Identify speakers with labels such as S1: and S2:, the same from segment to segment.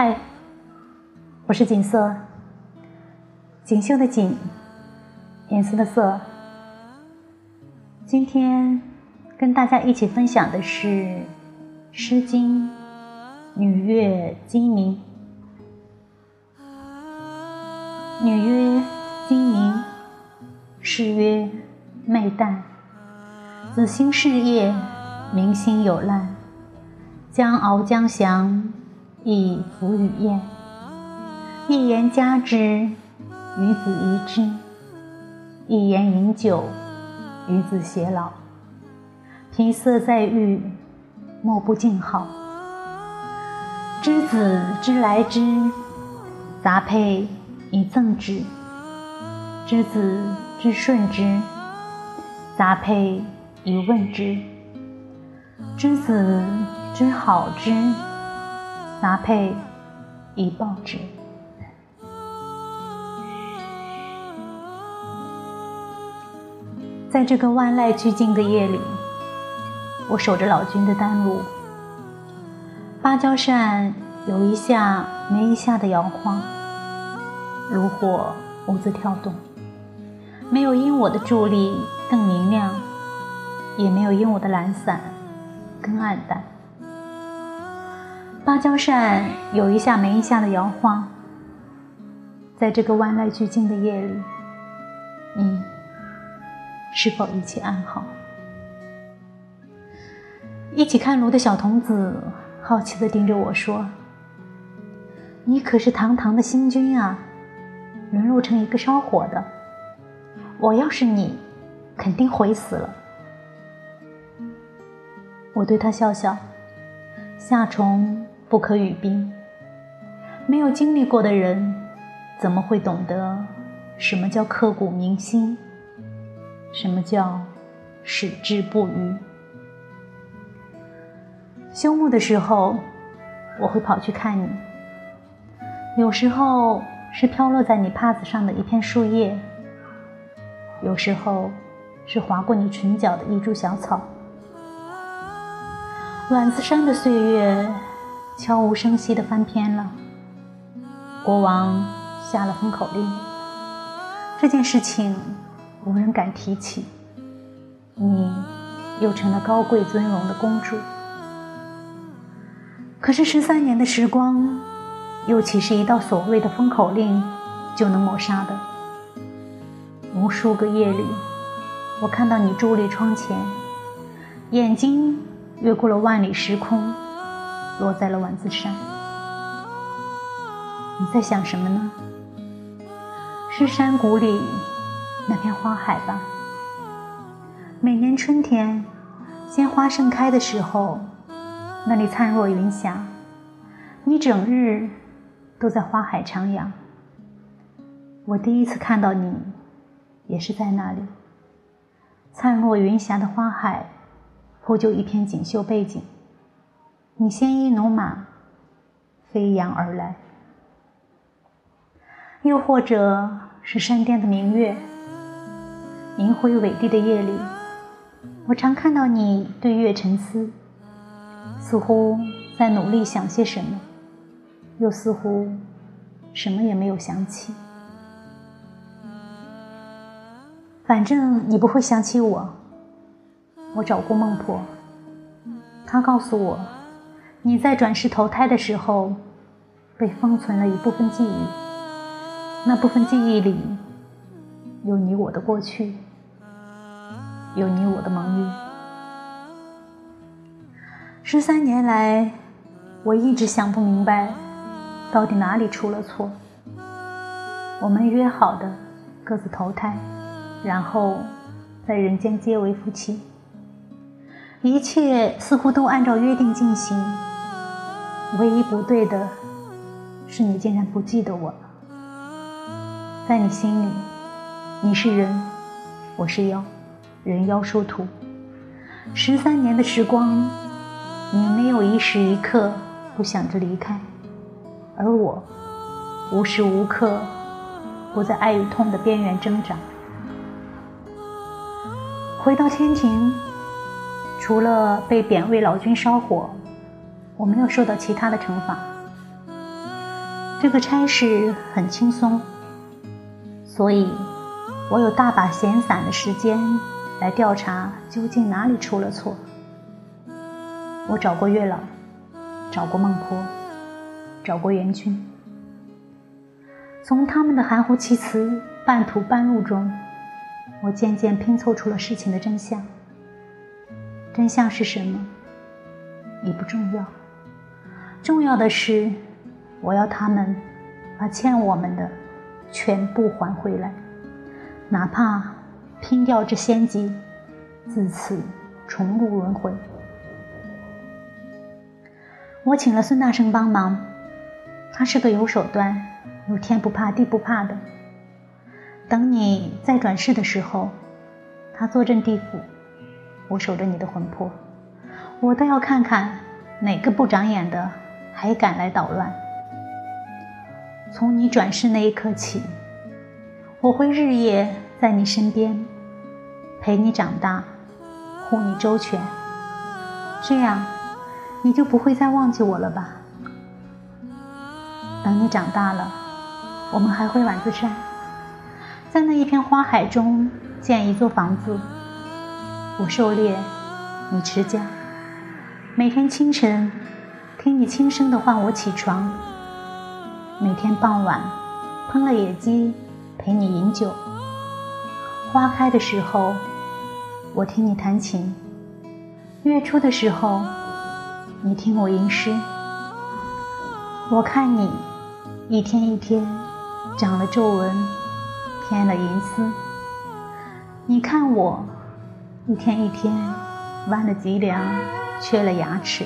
S1: 嗨，我是锦瑟，锦绣的锦，颜色的色。今天跟大家一起分享的是《诗经·女乐鸡鸣》。女曰：鸡鸣。诗曰：昧旦。子兴事业，民心有难。将翱将降。亦弗与燕。一言加之，与子宜之；一言饮酒，与子偕老。皮色在玉，莫不静好。知子之来之，杂佩以赠之；知子之顺之，杂佩以问之；知子之好之。拿配以报之。在这个万籁俱静的夜里，我守着老君的丹炉。芭蕉扇有一下没一下的摇晃，炉火兀自跳动，没有因我的助力更明亮，也没有因我的懒散更暗淡。芭蕉扇有一下没一下的摇晃，在这个万籁俱静的夜里，你是否一切安好？一起看炉的小童子好奇地盯着我说：“你可是堂堂的新君啊，沦落成一个烧火的，我要是你，肯定悔死了。”我对他笑笑，夏虫。不可与冰。没有经历过的人，怎么会懂得什么叫刻骨铭心？什么叫矢志不渝？休沐的时候，我会跑去看你。有时候是飘落在你帕子上的一片树叶，有时候是划过你唇角的一株小草。阮子山的岁月。悄无声息地翻篇了。国王下了封口令，这件事情无人敢提起。你又成了高贵尊荣的公主。可是十三年的时光，又岂是一道所谓的封口令就能抹杀的？无数个夜里，我看到你伫立窗前，眼睛越过了万里时空。落在了丸子山，你在想什么呢？是山谷里那片花海吧？每年春天，鲜花盛开的时候，那里灿若云霞，你整日都在花海徜徉。我第一次看到你，也是在那里。灿若云霞的花海，铺就一片锦绣背景。你鲜衣怒马，飞扬而来；又或者是山巅的明月，银辉伟地的夜里，我常看到你对月沉思，似乎在努力想些什么，又似乎什么也没有想起。反正你不会想起我。我找过孟婆，她告诉我。你在转世投胎的时候，被封存了一部分记忆，那部分记忆里有你我的过去，有你我的盟约。十三年来，我一直想不明白，到底哪里出了错。我们约好的各自投胎，然后在人间结为夫妻，一切似乎都按照约定进行。唯一不对的是，你竟然不记得我了。在你心里，你是人，我是妖，人妖殊途。十三年的时光，你没有一时一刻不想着离开，而我无时无刻不在爱与痛的边缘挣扎。回到天庭，除了被贬为老君烧火。我没有受到其他的惩罚，这个差事很轻松，所以我有大把闲散的时间来调查究竟哪里出了错。我找过月老，找过孟婆，找过元君，从他们的含糊其辞、半途半路中，我渐渐拼凑出了事情的真相。真相是什么，已不重要，重要的是。我要他们把欠我们的全部还回来，哪怕拼掉这仙籍，自此重入轮回。我请了孙大圣帮忙，他是个有手段、有天不怕地不怕的。等你再转世的时候，他坐镇地府，我守着你的魂魄，我倒要看看哪个不长眼的还敢来捣乱。从你转世那一刻起，我会日夜在你身边，陪你长大，护你周全。这样，你就不会再忘记我了吧？等你长大了，我们还会晚自山，在那一片花海中建一座房子。我狩猎，你持家，每天清晨听你轻声的唤我起床。每天傍晚，烹了野鸡，陪你饮酒。花开的时候，我听你弹琴；月初的时候，你听我吟诗。我看你一天一天长了皱纹，添了银丝；你看我一天一天弯了脊梁，缺了牙齿。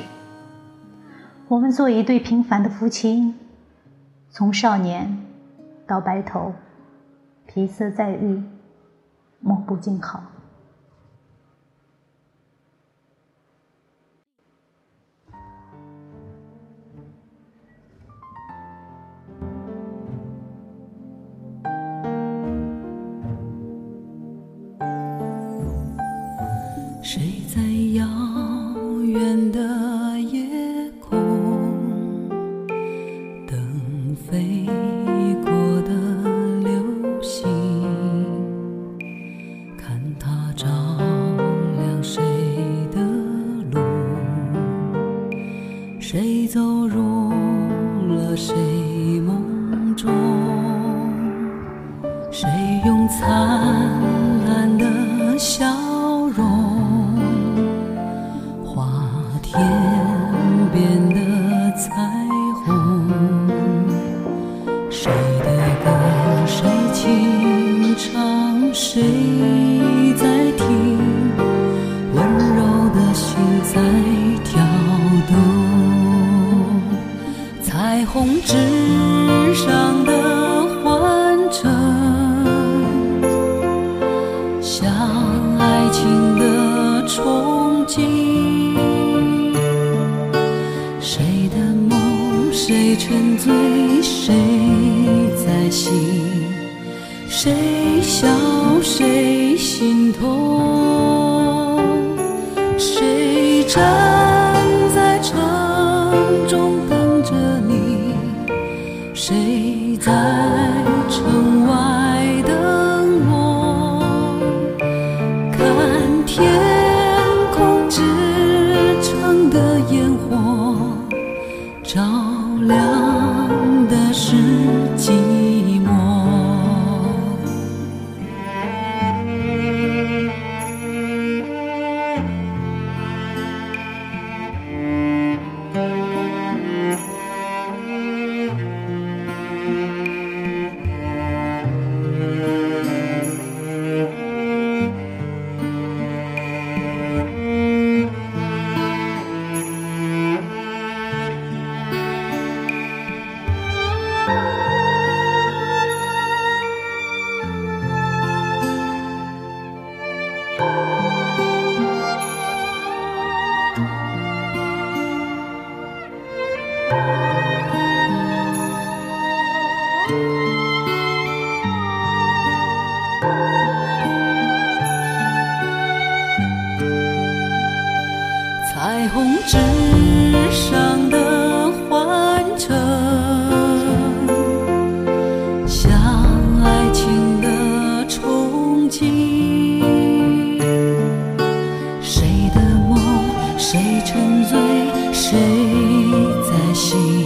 S1: 我们做一对平凡的夫妻。从少年到白头，皮色再遇，莫不静好。
S2: 谁梦中？谁用灿烂的笑容画天边的彩虹？谁的歌，谁轻唱，谁在听？温柔的心在。红纸上的幻城，像爱情的憧憬。谁的梦，谁沉醉，谁在醒？谁笑，谁心痛？谁沉醉谁在醒？